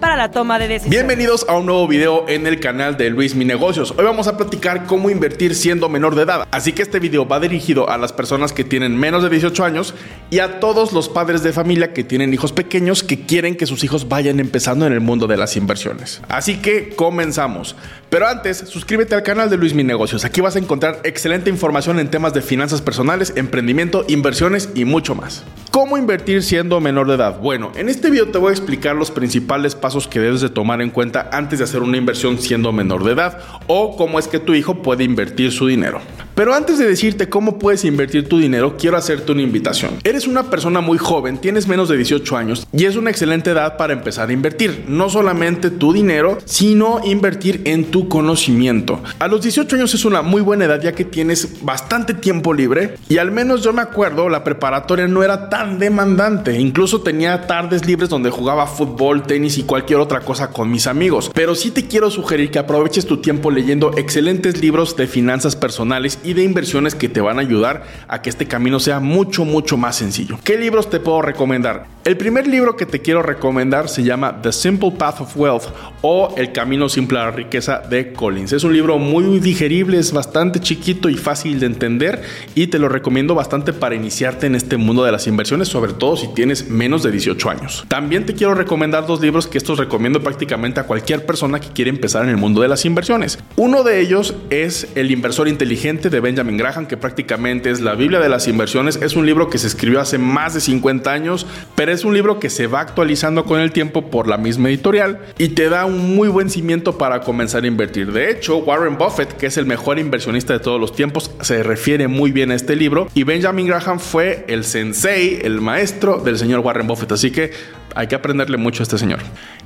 para la toma de decisiones. Bienvenidos a un nuevo video en el canal de Luis Mi Negocios. Hoy vamos a platicar cómo invertir siendo menor de edad. Así que este video va dirigido a las personas que tienen menos de 18 años y a todos los padres de familia que tienen hijos pequeños que quieren que sus hijos vayan empezando en el mundo de las inversiones. Así que comenzamos. Pero antes, suscríbete al canal de Luis Mi Negocios. Aquí vas a encontrar excelente información en temas de finanzas personales, emprendimiento, inversiones y mucho más. ¿Cómo invertir siendo menor de edad? Bueno, en este video te voy a explicar los principales pasos que debes de tomar en cuenta antes de hacer una inversión siendo menor de edad o cómo es que tu hijo puede invertir su dinero. Pero antes de decirte cómo puedes invertir tu dinero, quiero hacerte una invitación. Eres una persona muy joven, tienes menos de 18 años y es una excelente edad para empezar a invertir. No solamente tu dinero, sino invertir en tu conocimiento. A los 18 años es una muy buena edad ya que tienes bastante tiempo libre y al menos yo me acuerdo la preparatoria no era tan demandante. Incluso tenía tardes libres donde jugaba fútbol, tenis y cualquier otra cosa con mis amigos. Pero sí te quiero sugerir que aproveches tu tiempo leyendo excelentes libros de finanzas personales y de inversiones que te van a ayudar a que este camino sea mucho, mucho más sencillo. ¿Qué libros te puedo recomendar? El primer libro que te quiero recomendar se llama The Simple Path of Wealth o El Camino Simple a la Riqueza de Collins. Es un libro muy digerible, es bastante chiquito y fácil de entender y te lo recomiendo bastante para iniciarte en este mundo de las inversiones, sobre todo si tienes menos de 18 años. También te quiero recomendar dos libros que estos recomiendo prácticamente a cualquier persona que quiere empezar en el mundo de las inversiones. Uno de ellos es El inversor inteligente de Benjamin Graham, que prácticamente es la Biblia de las inversiones. Es un libro que se escribió hace más de 50 años, pero es un libro que se va actualizando con el tiempo por la misma editorial y te da un muy buen cimiento para comenzar a invertir. De hecho, Warren Buffett, que es el mejor inversionista de todos los tiempos, se refiere muy bien a este libro y Benjamin Graham fue el sensei, el maestro del señor Warren Buffett. Así que hay que aprenderle mucho a este señor.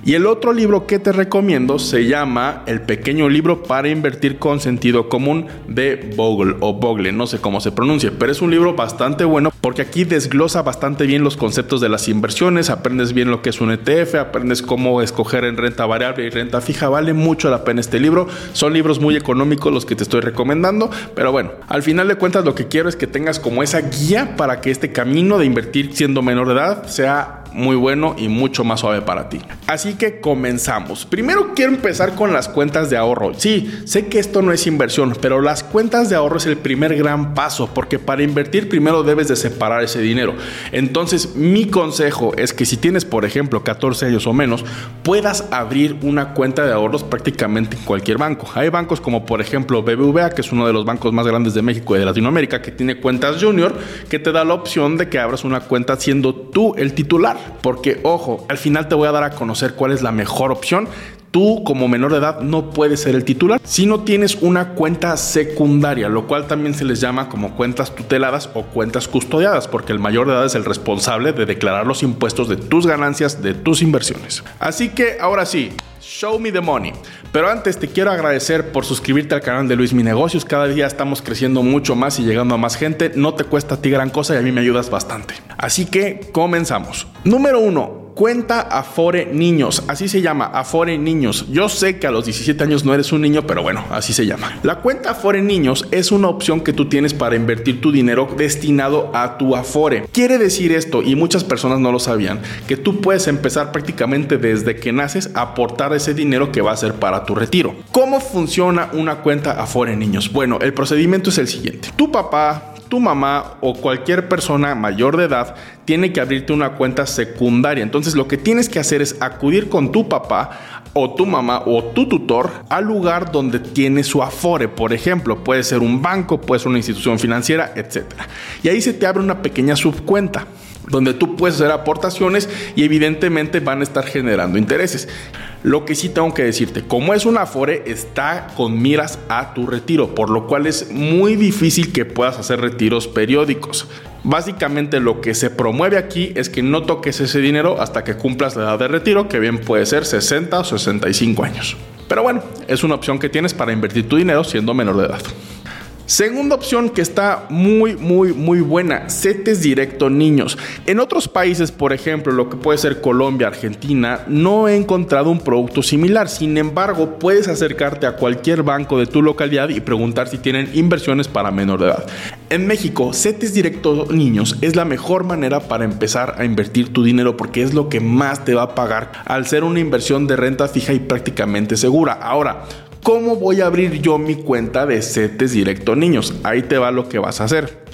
Y el otro libro que te recomiendo se llama El pequeño libro para invertir con sentido común de Bogle o Bogle, no sé cómo se pronuncia, pero es un libro bastante bueno porque aquí desglosa bastante bien los conceptos de las inversiones, aprendes bien lo que es un ETF, aprendes cómo escoger en renta variable y renta fija, vale mucho la pena este libro, son libros muy económicos los que te estoy recomendando, pero bueno, al final de cuentas lo que quiero es que tengas como esa guía para que este camino de invertir siendo menor de edad sea muy bueno y mucho más suave para ti. Así que comenzamos. Primero quiero empezar con las cuentas de ahorro. Sí, sé que esto no es inversión, pero las cuentas de ahorro es el primer gran paso porque para invertir primero debes de separar ese dinero. Entonces mi consejo es que si tienes por ejemplo 14 años o menos, puedas abrir una cuenta de ahorros prácticamente en cualquier banco. Hay bancos como por ejemplo BBVA, que es uno de los bancos más grandes de México y de Latinoamérica, que tiene cuentas junior, que te da la opción de que abras una cuenta siendo tú el titular. Porque, ojo, al final te voy a dar a conocer cuál es la mejor opción tú como menor de edad no puedes ser el titular si no tienes una cuenta secundaria, lo cual también se les llama como cuentas tuteladas o cuentas custodiadas, porque el mayor de edad es el responsable de declarar los impuestos de tus ganancias, de tus inversiones. Así que ahora sí, Show me the money. Pero antes te quiero agradecer por suscribirte al canal de Luis Mi Negocios. Cada día estamos creciendo mucho más y llegando a más gente. No te cuesta a ti gran cosa y a mí me ayudas bastante. Así que comenzamos. Número uno cuenta Afore Niños. Así se llama, Afore Niños. Yo sé que a los 17 años no eres un niño, pero bueno, así se llama. La cuenta Afore Niños es una opción que tú tienes para invertir tu dinero destinado a tu Afore. Quiere decir esto, y muchas personas no lo sabían, que tú puedes empezar prácticamente desde que naces a aportar ese dinero que va a ser para tu retiro. ¿Cómo funciona una cuenta Afore Niños? Bueno, el procedimiento es el siguiente. Tu papá, tu mamá o cualquier persona mayor de edad tiene que abrirte una cuenta secundaria. Entonces lo que tienes que hacer es acudir con tu papá o tu mamá o tu tutor al lugar donde tiene su afore. Por ejemplo, puede ser un banco, puede ser una institución financiera, etc. Y ahí se te abre una pequeña subcuenta donde tú puedes hacer aportaciones y evidentemente van a estar generando intereses. Lo que sí tengo que decirte, como es un Afore, está con miras a tu retiro, por lo cual es muy difícil que puedas hacer retiros periódicos. Básicamente lo que se promueve aquí es que no toques ese dinero hasta que cumplas la edad de retiro, que bien puede ser 60 o 65 años. Pero bueno, es una opción que tienes para invertir tu dinero siendo menor de edad. Segunda opción que está muy, muy, muy buena, CETES Directo Niños. En otros países, por ejemplo, lo que puede ser Colombia, Argentina, no he encontrado un producto similar. Sin embargo, puedes acercarte a cualquier banco de tu localidad y preguntar si tienen inversiones para menor de edad. En México, CETES Directo Niños es la mejor manera para empezar a invertir tu dinero porque es lo que más te va a pagar al ser una inversión de renta fija y prácticamente segura. Ahora, ¿cómo voy a abrir yo mi cuenta de CETES Directo Niños? Ahí te va lo que vas a hacer.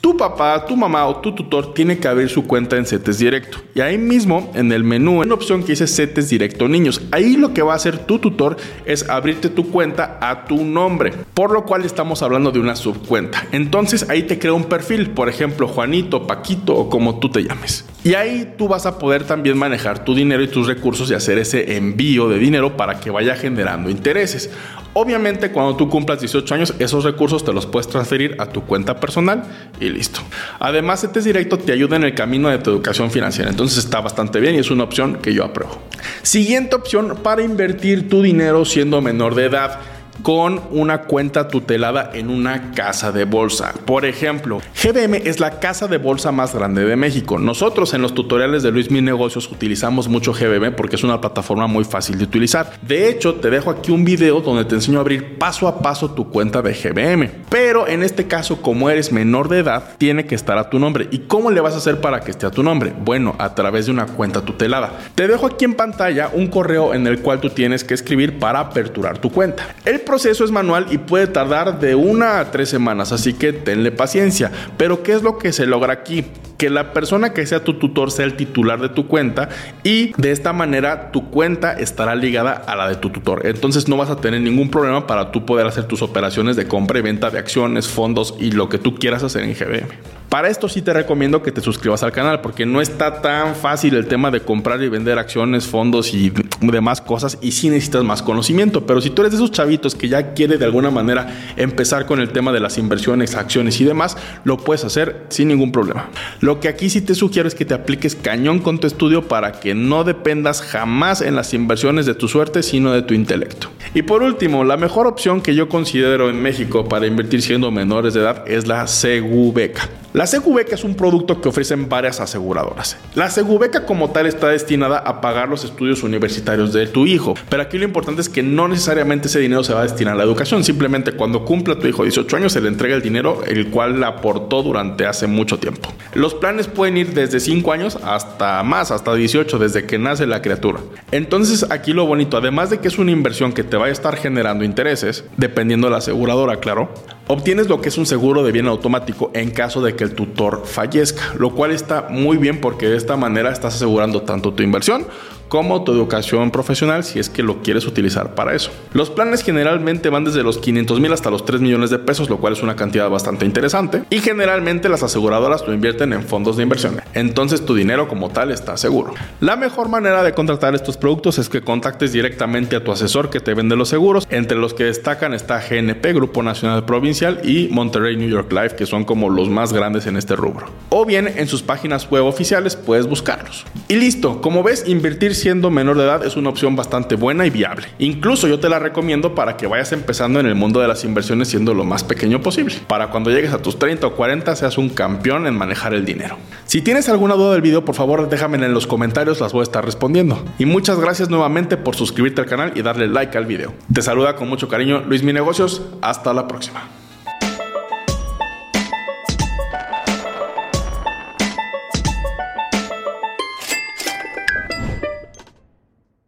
Tu papá, tu mamá o tu tutor tiene que abrir su cuenta en CETES Directo. Y ahí mismo, en el menú, hay una opción que dice CETES Directo Niños. Ahí lo que va a hacer tu tutor es abrirte tu cuenta a tu nombre. Por lo cual estamos hablando de una subcuenta. Entonces ahí te crea un perfil, por ejemplo, Juanito, Paquito o como tú te llames. Y ahí tú vas a poder también manejar tu dinero y tus recursos y hacer ese envío de dinero para que vaya generando intereses. Obviamente cuando tú cumplas 18 años esos recursos te los puedes transferir a tu cuenta personal y listo. Además CETES Directo te ayuda en el camino de tu educación financiera, entonces está bastante bien y es una opción que yo apruebo. Siguiente opción para invertir tu dinero siendo menor de edad con una cuenta tutelada en una casa de bolsa. Por ejemplo, GBM es la casa de bolsa más grande de México. Nosotros en los tutoriales de Luis Mi Negocios utilizamos mucho GBM porque es una plataforma muy fácil de utilizar. De hecho, te dejo aquí un video donde te enseño a abrir paso a paso tu cuenta de GBM. Pero en este caso, como eres menor de edad, tiene que estar a tu nombre. ¿Y cómo le vas a hacer para que esté a tu nombre? Bueno, a través de una cuenta tutelada. Te dejo aquí en pantalla un correo en el cual tú tienes que escribir para aperturar tu cuenta. Proceso es manual y puede tardar de una a tres semanas, así que tenle paciencia. Pero ¿qué es lo que se logra aquí? Que la persona que sea tu tutor sea el titular de tu cuenta y de esta manera tu cuenta estará ligada a la de tu tutor. Entonces no vas a tener ningún problema para tú poder hacer tus operaciones de compra y venta de acciones, fondos y lo que tú quieras hacer en GBM. Para esto sí te recomiendo que te suscribas al canal porque no está tan fácil el tema de comprar y vender acciones, fondos y demás cosas y sí necesitas más conocimiento. Pero si tú eres de esos chavitos que ya quiere de alguna manera empezar con el tema de las inversiones, acciones y demás, lo puedes hacer sin ningún problema. Lo que aquí sí te sugiero es que te apliques cañón con tu estudio para que no dependas jamás en las inversiones de tu suerte, sino de tu intelecto. Y por último, la mejor opción que yo considero en México para invertir siendo menores de edad es la Segubeca. La Segubeca es un producto que ofrecen varias aseguradoras. La Segubeca como tal está destinada a pagar los estudios universitarios de tu hijo, pero aquí lo importante es que no necesariamente ese dinero se va a destinar a la educación, simplemente cuando cumpla tu hijo 18 años se le entrega el dinero el cual le aportó durante hace mucho tiempo. Los planes pueden ir desde 5 años hasta más, hasta 18, desde que nace la criatura. Entonces aquí lo bonito, además de que es una inversión que te va a estar generando intereses, dependiendo de la aseguradora, claro, obtienes lo que es un seguro de bien automático en caso de que el tutor fallezca, lo cual está muy bien porque de esta manera estás asegurando tanto tu inversión como tu educación profesional si es que lo quieres utilizar para eso. Los planes generalmente van desde los 500 mil hasta los 3 millones de pesos, lo cual es una cantidad bastante interesante. Y generalmente las aseguradoras lo invierten en fondos de inversión. Entonces tu dinero como tal está seguro. La mejor manera de contratar estos productos es que contactes directamente a tu asesor que te vende los seguros. Entre los que destacan está GNP, Grupo Nacional Y Monterrey New York Life, que son como los más grandes en este rubro. O bien en sus páginas web oficiales puedes buscarlos. Y listo, como ves, invertir siendo menor de edad es una opción bastante buena y viable. Incluso yo te la recomiendo para que vayas empezando en el mundo de las inversiones siendo lo más pequeño posible. Para cuando llegues a tus 30 o 40 seas un campeón en manejar el dinero. Si tienes alguna duda del video, por favor déjame en los comentarios, las voy a estar respondiendo. Y muchas gracias nuevamente por suscribirte al canal y darle like al video. Te saluda con mucho cariño Luis Mi Negocios. Hasta la próxima.